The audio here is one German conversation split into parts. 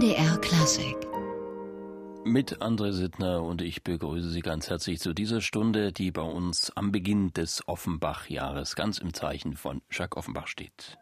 MDR Klassik. Mit André Sittner und ich begrüße Sie ganz herzlich zu dieser Stunde, die bei uns am Beginn des Offenbach-Jahres ganz im Zeichen von Jacques Offenbach steht.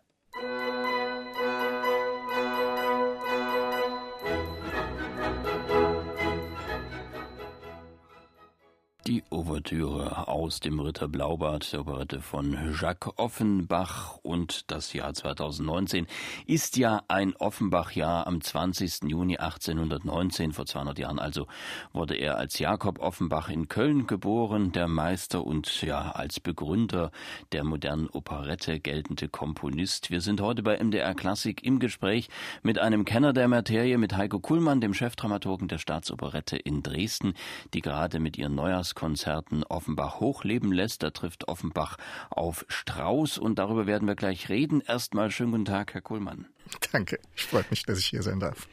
Die Ouvertüre aus dem Ritter Blaubart, der Operette von Jacques Offenbach und das Jahr 2019 ist ja ein Offenbach-Jahr. Am 20. Juni 1819, vor 200 Jahren also, wurde er als Jakob Offenbach in Köln geboren, der Meister und ja als Begründer der modernen Operette geltende Komponist. Wir sind heute bei MDR Klassik im Gespräch mit einem Kenner der Materie, mit Heiko Kuhlmann, dem Chefdramaturgen der Staatsoperette in Dresden, die gerade mit ihren Neujahrs Konzerten Offenbach hochleben lässt. Da trifft Offenbach auf Strauß und darüber werden wir gleich reden. Erstmal schönen guten Tag, Herr Kuhlmann. Danke, ich freue mich, dass ich hier sein darf.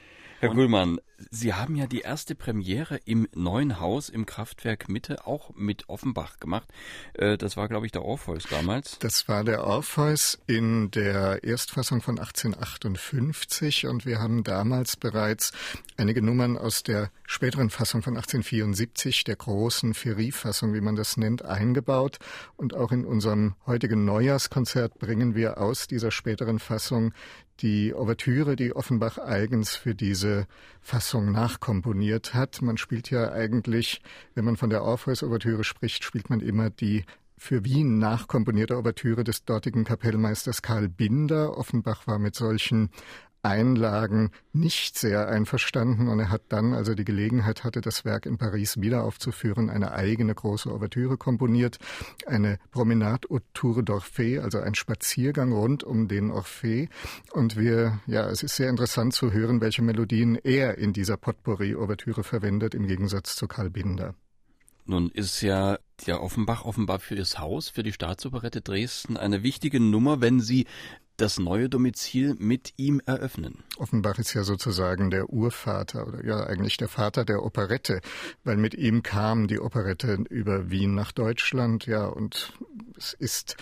Herr Kuhlmann, Sie haben ja die erste Premiere im neuen Haus im Kraftwerk Mitte auch mit Offenbach gemacht. Äh, das war, glaube ich, der Orpheus damals. Das war der Orpheus in der Erstfassung von 1858 und wir haben damals bereits einige Nummern aus der späteren Fassung von 1874, der großen Ferie-Fassung, wie man das nennt, eingebaut. Und auch in unserem heutigen Neujahrskonzert bringen wir aus dieser späteren Fassung die Ouvertüre, die Offenbach eigens für diese Fassung nachkomponiert hat. Man spielt ja eigentlich, wenn man von der Orpheus-Ouvertüre spricht, spielt man immer die für Wien nachkomponierte Ouvertüre des dortigen Kapellmeisters Karl Binder. Offenbach war mit solchen Einlagen nicht sehr einverstanden und er hat dann, als er die Gelegenheit hatte, das Werk in Paris wieder aufzuführen, eine eigene große Ouvertüre komponiert, eine Promenade autour d'Orphée, also ein Spaziergang rund um den Orphée und wir, ja, es ist sehr interessant zu hören, welche Melodien er in dieser Potpourri-Ouvertüre verwendet, im Gegensatz zu Karl Binder. Nun ist ja der Offenbach offenbar für das Haus, für die Staatsoperette Dresden eine wichtige Nummer, wenn sie das neue Domizil mit ihm eröffnen. Offenbach ist ja sozusagen der Urvater oder ja eigentlich der Vater der Operette, weil mit ihm kam die Operette über Wien nach Deutschland, ja, und es ist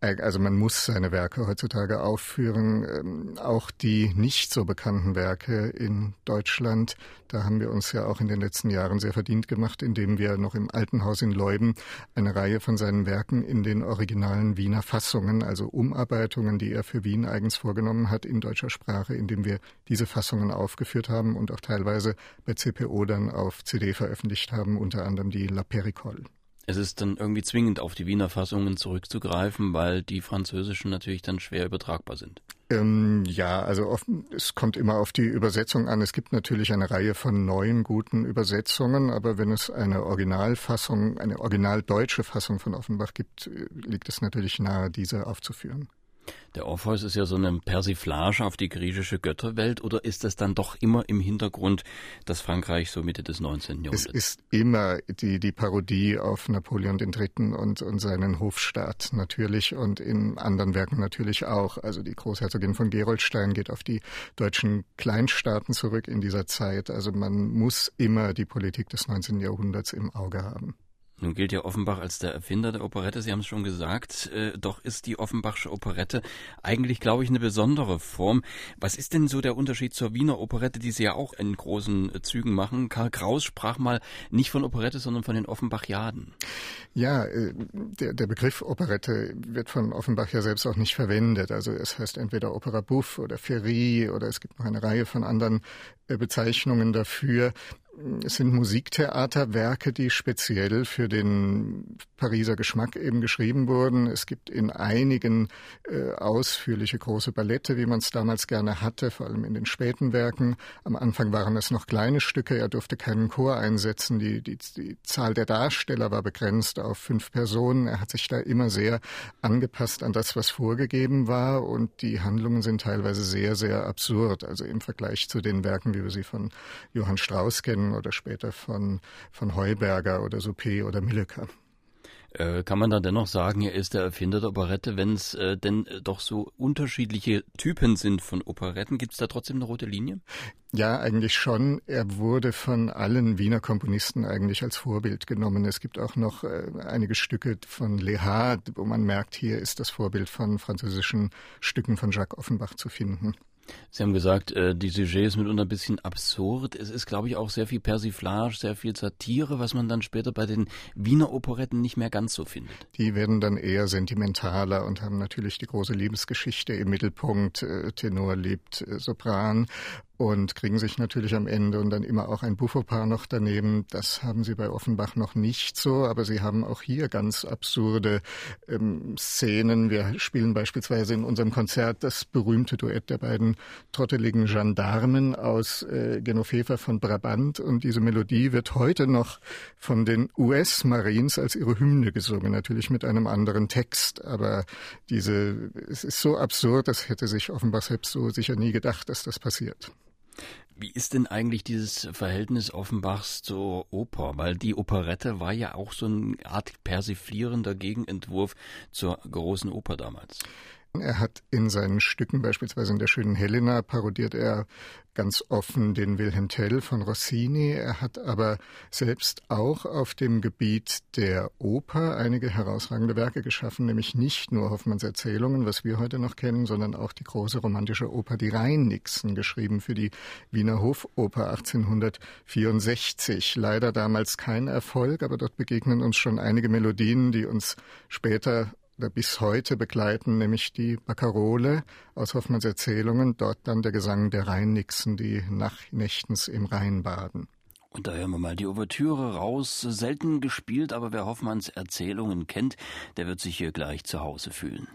also man muss seine Werke heutzutage aufführen, ähm, auch die nicht so bekannten Werke in Deutschland. Da haben wir uns ja auch in den letzten Jahren sehr verdient gemacht, indem wir noch im Alten Haus in Leuben eine Reihe von seinen Werken in den originalen Wiener Fassungen, also Umarbeitungen, die er für Wien eigens vorgenommen hat in deutscher Sprache, indem wir diese Fassungen aufgeführt haben und auch teilweise bei CPO dann auf CD veröffentlicht haben, unter anderem die La Pericole es ist dann irgendwie zwingend auf die Wiener Fassungen zurückzugreifen, weil die französischen natürlich dann schwer übertragbar sind. Ähm, ja, also oft, es kommt immer auf die Übersetzung an. Es gibt natürlich eine Reihe von neuen guten Übersetzungen, aber wenn es eine Originalfassung, eine originaldeutsche Fassung von Offenbach gibt, äh, liegt es natürlich nahe, diese aufzuführen. Der Orpheus ist ja so eine Persiflage auf die griechische Götterwelt oder ist das dann doch immer im Hintergrund das Frankreich so Mitte des 19. Jahrhunderts? Es ist immer die, die Parodie auf Napoleon III. Und, und seinen Hofstaat natürlich und in anderen Werken natürlich auch. Also die Großherzogin von Gerolstein geht auf die deutschen Kleinstaaten zurück in dieser Zeit. Also man muss immer die Politik des 19. Jahrhunderts im Auge haben. Nun gilt ja Offenbach als der Erfinder der Operette, Sie haben es schon gesagt, äh, doch ist die Offenbachsche Operette eigentlich, glaube ich, eine besondere Form. Was ist denn so der Unterschied zur Wiener Operette, die Sie ja auch in großen äh, Zügen machen? Karl Kraus sprach mal nicht von Operette, sondern von den Offenbachiaden. Ja, äh, der, der Begriff Operette wird von Offenbach ja selbst auch nicht verwendet. Also es heißt entweder Opera Buff oder Ferie oder es gibt noch eine Reihe von anderen äh, Bezeichnungen dafür. Es sind Musiktheaterwerke, die speziell für den Pariser Geschmack eben geschrieben wurden. Es gibt in einigen äh, ausführliche große Ballette, wie man es damals gerne hatte, vor allem in den späten Werken. Am Anfang waren es noch kleine Stücke, er durfte keinen Chor einsetzen. Die, die, die Zahl der Darsteller war begrenzt auf fünf Personen. Er hat sich da immer sehr angepasst an das, was vorgegeben war und die Handlungen sind teilweise sehr, sehr absurd. Also im Vergleich zu den Werken, wie wir sie von Johann Strauss kennen, oder später von, von Heuberger oder Suppé oder Milleker. Äh, kann man dann dennoch sagen, er ist der Erfinder der Operette, wenn es äh, denn äh, doch so unterschiedliche Typen sind von Operetten? Gibt es da trotzdem eine rote Linie? Ja, eigentlich schon. Er wurde von allen Wiener Komponisten eigentlich als Vorbild genommen. Es gibt auch noch äh, einige Stücke von Lehard, wo man merkt, hier ist das Vorbild von französischen Stücken von Jacques Offenbach zu finden. Sie haben gesagt, äh, die Sujet ist mitunter ein bisschen absurd. Es ist, glaube ich, auch sehr viel Persiflage, sehr viel Satire, was man dann später bei den Wiener Operetten nicht mehr ganz so findet. Die werden dann eher sentimentaler und haben natürlich die große Liebesgeschichte im Mittelpunkt. Äh, Tenor liebt äh, Sopran und kriegen sich natürlich am Ende und dann immer auch ein Buffo-Paar noch daneben. Das haben sie bei Offenbach noch nicht so, aber sie haben auch hier ganz absurde ähm, Szenen. Wir spielen beispielsweise in unserem Konzert das berühmte Duett der beiden trotteligen Gendarmen aus äh, Genoveva von Brabant und diese Melodie wird heute noch von den US-Marines als ihre Hymne gesungen, natürlich mit einem anderen Text, aber diese, es ist so absurd, das hätte sich Offenbach selbst so sicher nie gedacht, dass das passiert. Wie ist denn eigentlich dieses Verhältnis Offenbachs zur Oper? Weil die Operette war ja auch so eine Art persiflierender Gegenentwurf zur großen Oper damals. Er hat in seinen Stücken, beispielsweise in der schönen Helena, parodiert er ganz offen den Wilhelm Tell von Rossini. Er hat aber selbst auch auf dem Gebiet der Oper einige herausragende Werke geschaffen, nämlich nicht nur Hoffmanns Erzählungen, was wir heute noch kennen, sondern auch die große romantische Oper Die Rheinnixen, geschrieben für die Wiener Hofoper 1864. Leider damals kein Erfolg, aber dort begegnen uns schon einige Melodien, die uns später oder bis heute begleiten, nämlich die Baccarole aus Hoffmanns Erzählungen, dort dann der Gesang der Rheinnixen, die nachtnächtens im Rhein baden. Und da hören wir mal die Ouvertüre raus. Selten gespielt, aber wer Hoffmanns Erzählungen kennt, der wird sich hier gleich zu Hause fühlen.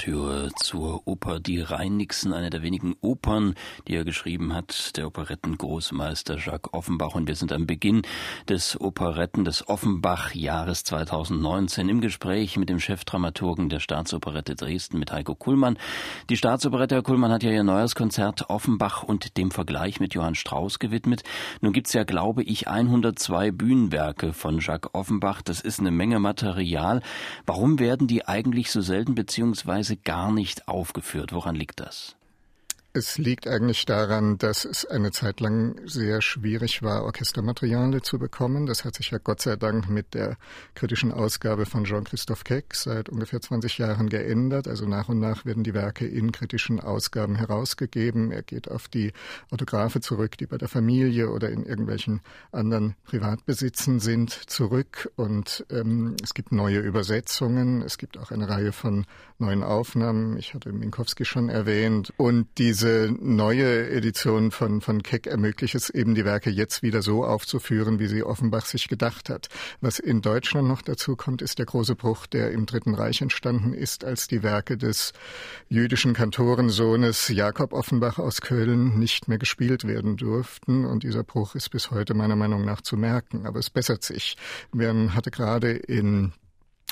Ouvertüre zur Oper Die Rheinnixen, eine der wenigen Opern, die er geschrieben hat, der Operettengroßmeister Jacques Offenbach. Und wir sind am Beginn des Operetten des Offenbach-Jahres 2019 im Gespräch mit dem Chefdramaturgen der Staatsoperette Dresden, mit Heiko Kuhlmann. Die Staatsoperette, Herr Kuhlmann, hat ja ihr neues Konzert Offenbach und dem Vergleich mit Johann Strauss gewidmet. Nun gibt's ja, glaube ich, 102 Bühnenwerke von Jacques Offenbach. Das ist eine Menge Material. Warum werden die eigentlich so selten beziehungsweise Weise gar nicht aufgeführt. Woran liegt das? Es liegt eigentlich daran, dass es eine Zeit lang sehr schwierig war, Orchestermaterialien zu bekommen. Das hat sich ja Gott sei Dank mit der kritischen Ausgabe von Jean-Christophe Keck seit ungefähr 20 Jahren geändert. Also nach und nach werden die Werke in kritischen Ausgaben herausgegeben. Er geht auf die Autographe zurück, die bei der Familie oder in irgendwelchen anderen Privatbesitzen sind, zurück. Und ähm, es gibt neue Übersetzungen. Es gibt auch eine Reihe von neuen Aufnahmen. Ich hatte Minkowski schon erwähnt. Und diese diese neue Edition von, von Keck ermöglicht es eben, die Werke jetzt wieder so aufzuführen, wie sie Offenbach sich gedacht hat. Was in Deutschland noch dazu kommt, ist der große Bruch, der im Dritten Reich entstanden ist, als die Werke des jüdischen Kantorensohnes Jakob Offenbach aus Köln nicht mehr gespielt werden durften. Und dieser Bruch ist bis heute meiner Meinung nach zu merken. Aber es bessert sich. Man hatte gerade in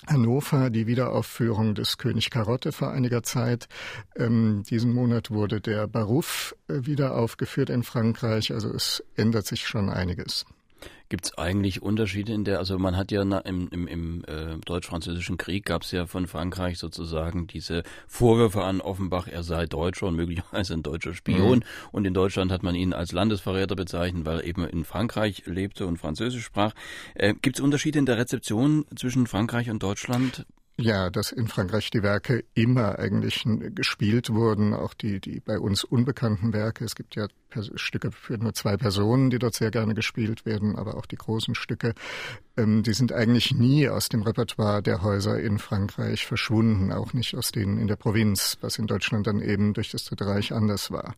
Hannover die Wiederaufführung des König Karotte vor einiger Zeit. Ähm, diesen Monat wurde der Barouf äh, wieder aufgeführt in Frankreich. Also es ändert sich schon einiges. Gibt es eigentlich Unterschiede in der, also man hat ja im, im, im äh, deutsch-französischen Krieg gab es ja von Frankreich sozusagen diese Vorwürfe an Offenbach, er sei Deutscher und möglicherweise ein deutscher Spion. Mhm. Und in Deutschland hat man ihn als Landesverräter bezeichnet, weil er eben in Frankreich lebte und Französisch sprach. Äh, Gibt es Unterschiede in der Rezeption zwischen Frankreich und Deutschland? Ja, dass in Frankreich die Werke immer eigentlich gespielt wurden, auch die, die bei uns unbekannten Werke. Es gibt ja Stücke für nur zwei Personen, die dort sehr gerne gespielt werden, aber auch die großen Stücke, ähm, die sind eigentlich nie aus dem Repertoire der Häuser in Frankreich verschwunden, auch nicht aus denen in der Provinz, was in Deutschland dann eben durch das Dritte Reich anders war.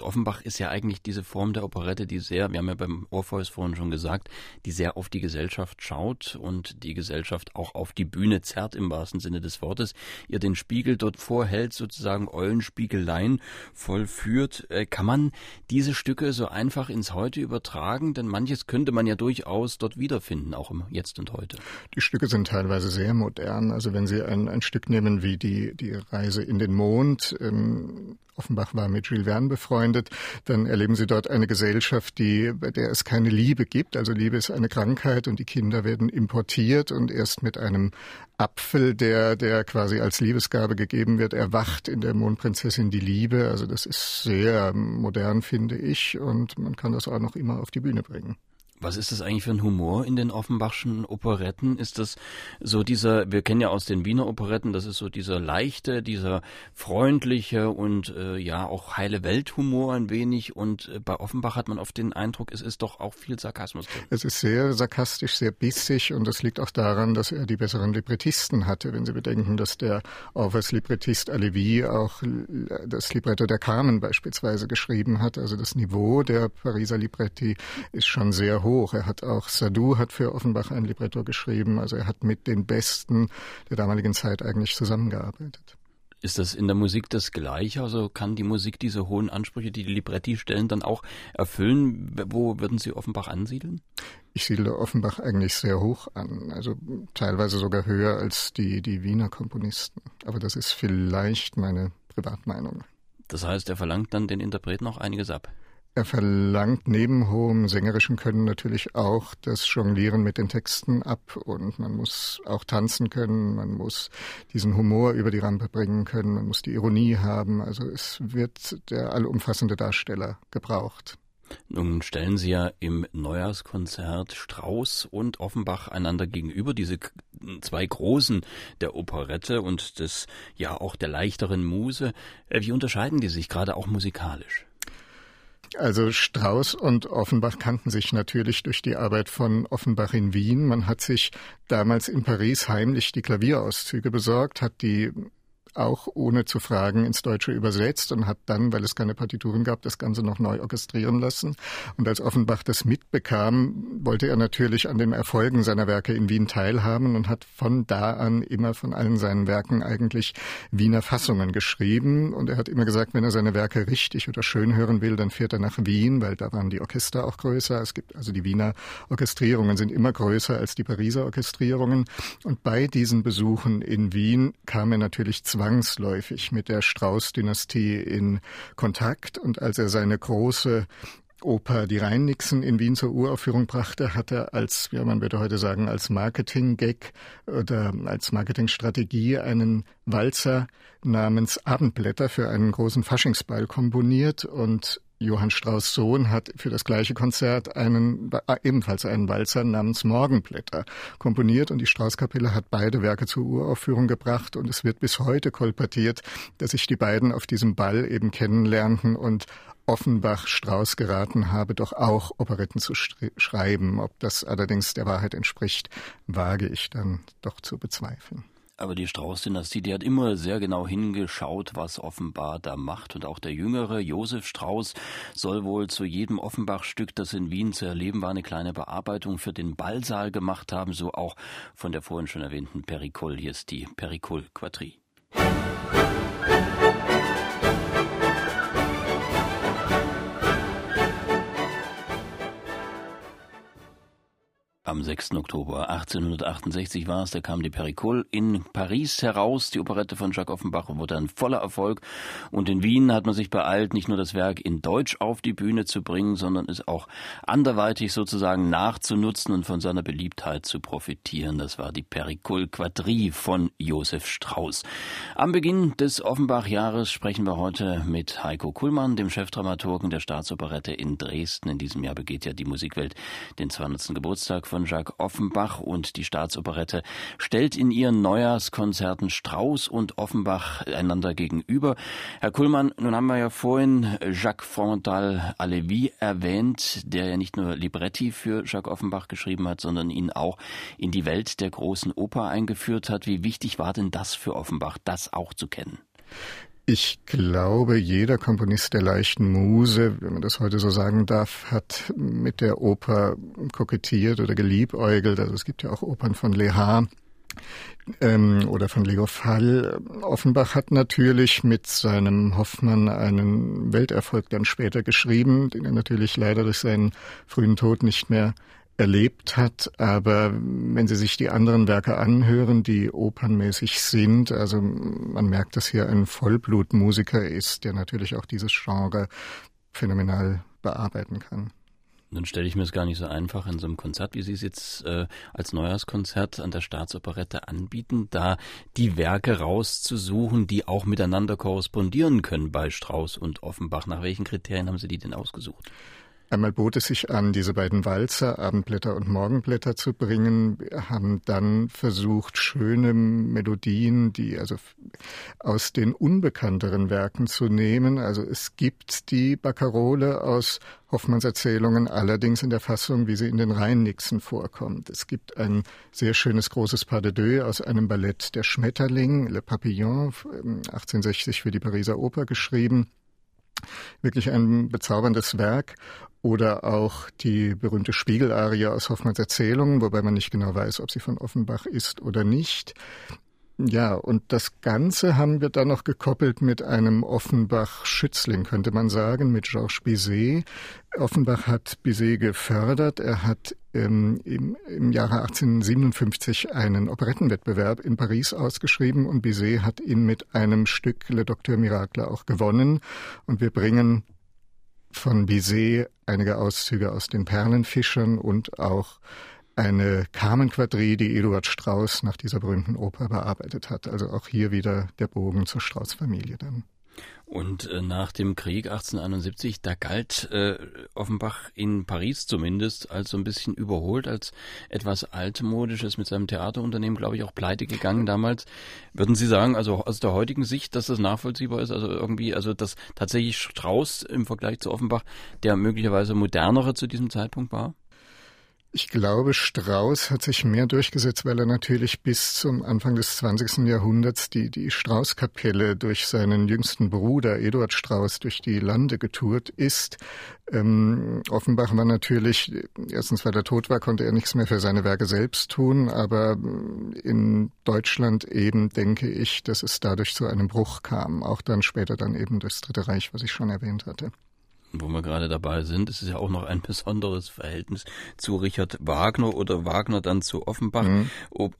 Offenbach ist ja eigentlich diese Form der Operette, die sehr, wir haben ja beim Orpheus vorhin schon gesagt, die sehr auf die Gesellschaft schaut und die Gesellschaft auch auf die Bühne zerrt im wahrsten Sinne des Wortes, ihr den Spiegel dort vorhält, sozusagen Eulenspiegeleien vollführt. Äh, kann man diese Stücke so einfach ins Heute übertragen? Denn manches könnte man ja durchaus dort wiederfinden, auch im Jetzt und Heute. Die Stücke sind teilweise sehr modern. Also wenn Sie ein, ein Stück nehmen wie die, die Reise in den Mond, ähm, Offenbach war mit Jules Verne befreundet, dann erleben sie dort eine Gesellschaft, die, bei der es keine Liebe gibt. Also Liebe ist eine Krankheit und die Kinder werden importiert und erst mit einem Apfel, der, der quasi als Liebesgabe gegeben wird, erwacht in der Mondprinzessin die Liebe. Also das ist sehr modern, finde ich, und man kann das auch noch immer auf die Bühne bringen. Was ist das eigentlich für ein Humor in den Offenbachschen Operetten? Ist das so dieser, wir kennen ja aus den Wiener Operetten, das ist so dieser leichte, dieser freundliche und äh, ja auch heile Welthumor ein wenig. Und äh, bei Offenbach hat man oft den Eindruck, es ist doch auch viel Sarkasmus drin. Es ist sehr sarkastisch, sehr bissig und das liegt auch daran, dass er die besseren Librettisten hatte. Wenn Sie bedenken, dass der Orwells Librettist Alevi auch das Libretto der Carmen beispielsweise geschrieben hat. Also das Niveau der Pariser Libretti ist schon sehr hoch hoch. Er hat auch Sadu hat für Offenbach ein Libretto geschrieben. Also er hat mit den Besten der damaligen Zeit eigentlich zusammengearbeitet. Ist das in der Musik das Gleiche? Also kann die Musik diese hohen Ansprüche, die die Libretti stellen, dann auch erfüllen? Wo würden Sie Offenbach ansiedeln? Ich siedle Offenbach eigentlich sehr hoch an, also teilweise sogar höher als die, die Wiener Komponisten. Aber das ist vielleicht meine Privatmeinung. Das heißt, er verlangt dann den Interpreten auch einiges ab. Er verlangt neben hohem sängerischen Können natürlich auch das Jonglieren mit den Texten ab und man muss auch tanzen können, man muss diesen Humor über die Rampe bringen können, man muss die Ironie haben. Also es wird der allumfassende Darsteller gebraucht. Nun stellen Sie ja im Neujahrskonzert Strauß und Offenbach einander gegenüber, diese zwei Großen der Operette und des, ja auch der leichteren Muse. Äh, wie unterscheiden die sich gerade auch musikalisch? Also Strauß und Offenbach kannten sich natürlich durch die Arbeit von Offenbach in Wien. Man hat sich damals in Paris heimlich die Klavierauszüge besorgt, hat die auch ohne zu fragen ins Deutsche übersetzt und hat dann, weil es keine Partituren gab, das Ganze noch neu orchestrieren lassen. Und als Offenbach das mitbekam, wollte er natürlich an den Erfolgen seiner Werke in Wien teilhaben und hat von da an immer von allen seinen Werken eigentlich Wiener Fassungen geschrieben. Und er hat immer gesagt, wenn er seine Werke richtig oder schön hören will, dann fährt er nach Wien, weil da waren die Orchester auch größer. Es gibt also die Wiener Orchestrierungen sind immer größer als die Pariser Orchestrierungen. Und bei diesen Besuchen in Wien kam er natürlich zwei zwangsläufig mit der Strauß-Dynastie in Kontakt. Und als er seine große Oper Die Rheinnixen in Wien zur Uraufführung brachte, hat er als, ja, man würde heute sagen, als Marketing-Gag oder als Marketingstrategie einen Walzer namens Abendblätter für einen großen Faschingsball komponiert. Und Johann Strauss Sohn hat für das gleiche Konzert einen, ebenfalls einen Walzer namens Morgenblätter komponiert und die Straußkapelle hat beide Werke zur Uraufführung gebracht und es wird bis heute kolportiert, dass sich die beiden auf diesem Ball eben kennenlernten und Offenbach Strauß geraten habe, doch auch Operetten zu schreiben. Ob das allerdings der Wahrheit entspricht, wage ich dann doch zu bezweifeln. Aber die Strauß-Dynastie, die hat immer sehr genau hingeschaut, was Offenbach da macht. Und auch der jüngere Josef Strauß soll wohl zu jedem Offenbach-Stück, das in Wien zu erleben war, eine kleine Bearbeitung für den Ballsaal gemacht haben. So auch von der vorhin schon erwähnten Pericol. Hier ist die Pericol-Quadrille. Am 6. Oktober 1868 war es, da kam die Pericole in Paris heraus, die Operette von Jacques Offenbach, wurde ein voller Erfolg. Und in Wien hat man sich beeilt, nicht nur das Werk in Deutsch auf die Bühne zu bringen, sondern es auch anderweitig sozusagen nachzunutzen und von seiner Beliebtheit zu profitieren. Das war die Pericole Quadrille von Josef Strauß. Am Beginn des Offenbach-Jahres sprechen wir heute mit Heiko Kuhlmann, dem Chefdramaturgen der Staatsoperette in Dresden. In diesem Jahr begeht ja die Musikwelt den 200. Geburtstag von von Jacques Offenbach und die Staatsoperette stellt in ihren Neujahrskonzerten Strauß und Offenbach einander gegenüber. Herr Kuhlmann, nun haben wir ja vorhin Jacques Frontal Alevi erwähnt, der ja nicht nur Libretti für Jacques Offenbach geschrieben hat, sondern ihn auch in die Welt der großen Oper eingeführt hat. Wie wichtig war denn das für Offenbach, das auch zu kennen? Ich glaube, jeder Komponist der leichten Muse, wenn man das heute so sagen darf, hat mit der Oper kokettiert oder geliebäugelt. Also es gibt ja auch Opern von Lehar ähm, oder von Leo Fall. Offenbach hat natürlich mit seinem Hoffmann einen Welterfolg dann später geschrieben, den er natürlich leider durch seinen frühen Tod nicht mehr erlebt hat. Aber wenn Sie sich die anderen Werke anhören, die opernmäßig sind, also man merkt, dass hier ein Vollblutmusiker ist, der natürlich auch dieses Genre phänomenal bearbeiten kann. Dann stelle ich mir es gar nicht so einfach in so einem Konzert, wie Sie es jetzt äh, als Neujahrskonzert an der Staatsoperette anbieten, da die Werke rauszusuchen, die auch miteinander korrespondieren können bei Strauss und Offenbach. Nach welchen Kriterien haben Sie die denn ausgesucht? Einmal bot es sich an, diese beiden Walzer, Abendblätter und Morgenblätter zu bringen. Wir haben dann versucht, schöne Melodien, die also aus den unbekannteren Werken zu nehmen. Also es gibt die Barcarole aus Hoffmanns Erzählungen allerdings in der Fassung, wie sie in den Rheinnixen vorkommt. Es gibt ein sehr schönes großes Pas de deux aus einem Ballett Der Schmetterling, Le Papillon, 1860 für die Pariser Oper geschrieben. Wirklich ein bezauberndes Werk. Oder auch die berühmte Spiegelarie aus Hoffmanns Erzählungen, wobei man nicht genau weiß, ob sie von Offenbach ist oder nicht. Ja, und das Ganze haben wir dann noch gekoppelt mit einem Offenbach-Schützling, könnte man sagen, mit Georges Bizet. Offenbach hat Bizet gefördert. Er hat ähm, im, im Jahre 1857 einen Operettenwettbewerb in Paris ausgeschrieben und Bizet hat ihn mit einem Stück Le Docteur Miracle auch gewonnen. Und wir bringen von Bizet einige Auszüge aus den Perlenfischern und auch eine Carmen-Quadrille, die Eduard Strauss nach dieser berühmten Oper bearbeitet hat. Also auch hier wieder der Bogen zur Strauss-Familie dann. Und äh, nach dem Krieg 1871, da galt äh, Offenbach in Paris zumindest als so ein bisschen überholt, als etwas altmodisches mit seinem Theaterunternehmen, glaube ich, auch pleite gegangen damals. Würden Sie sagen, also aus der heutigen Sicht, dass das nachvollziehbar ist? Also irgendwie, also dass tatsächlich Strauß im Vergleich zu Offenbach der möglicherweise modernere zu diesem Zeitpunkt war? Ich glaube, Strauß hat sich mehr durchgesetzt, weil er natürlich bis zum Anfang des 20. Jahrhunderts die, die Straußkapelle durch seinen jüngsten Bruder Eduard Strauß durch die Lande getourt ist. Ähm, Offenbach war natürlich, erstens weil er tot war, konnte er nichts mehr für seine Werke selbst tun, aber in Deutschland eben denke ich, dass es dadurch zu einem Bruch kam, auch dann später dann eben durchs Dritte Reich, was ich schon erwähnt hatte wo wir gerade dabei sind, ist es ja auch noch ein besonderes Verhältnis zu Richard Wagner oder Wagner dann zu Offenbach. Mhm.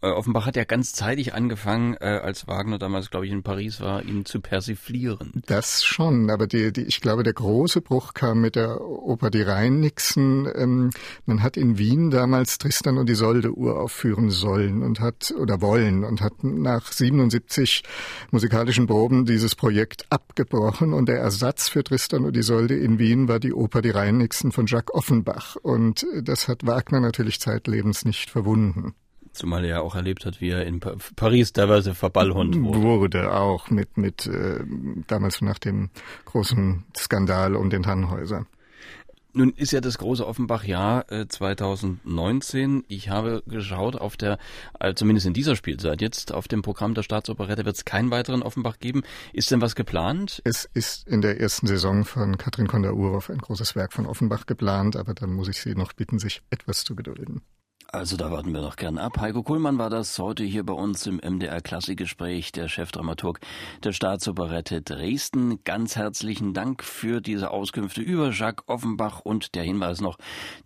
Äh, Offenbach hat ja ganz zeitig angefangen, äh, als Wagner damals, glaube ich, in Paris war, ihn zu persiflieren. Das schon, aber die, die, ich glaube, der große Bruch kam mit der Oper Die Rheinnixen. Ähm, man hat in Wien damals Tristan und Isolde uraufführen sollen und hat, oder wollen, und hat nach 77 musikalischen Proben dieses Projekt abgebrochen und der Ersatz für Tristan und Isolde in Wien war die Oper Die Rheinnixen von Jacques Offenbach. Und das hat Wagner natürlich zeitlebens nicht verwunden. Zumal er ja auch erlebt hat, wie er in Paris teilweise verballhund wurde. Wurde auch mit, mit äh, damals nach dem großen Skandal um den Tannhäuser. Nun ist ja das große Offenbach-Jahr äh, 2019. Ich habe geschaut, auf der, äh, zumindest in dieser Spielzeit jetzt, auf dem Programm der Staatsoperette wird es keinen weiteren Offenbach geben. Ist denn was geplant? Es ist in der ersten Saison von Katrin Konda-Urow ein großes Werk von Offenbach geplant, aber dann muss ich Sie noch bitten, sich etwas zu gedulden. Also da warten wir doch gern ab. Heiko Kuhlmann war das heute hier bei uns im MDR Klassikgespräch, der Chefdramaturg der Staatsoperette Dresden. Ganz herzlichen Dank für diese Auskünfte über Jacques Offenbach und der Hinweis noch,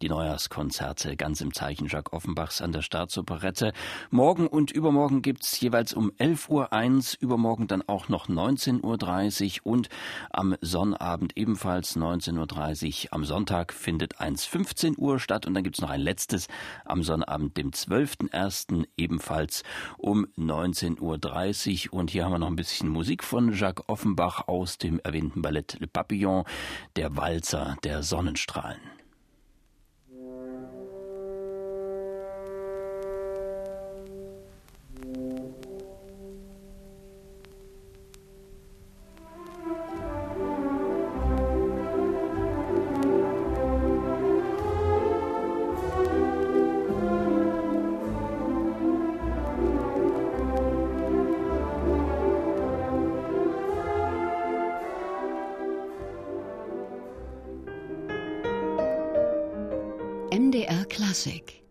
die Neujahrskonzerte ganz im Zeichen Jacques Offenbachs an der Staatsoperette. Morgen und übermorgen gibt's jeweils um 11 Uhr eins, übermorgen dann auch noch 19.30 Uhr und am Sonnabend ebenfalls 19.30 Uhr. Am Sonntag findet eins 15 Uhr statt und dann gibt's noch ein letztes am Sonntag Sonnabend, dem 12.01. ebenfalls um 19.30 Uhr. Und hier haben wir noch ein bisschen Musik von Jacques Offenbach aus dem erwähnten Ballett Le Papillon, der Walzer der Sonnenstrahlen. MDR Klassik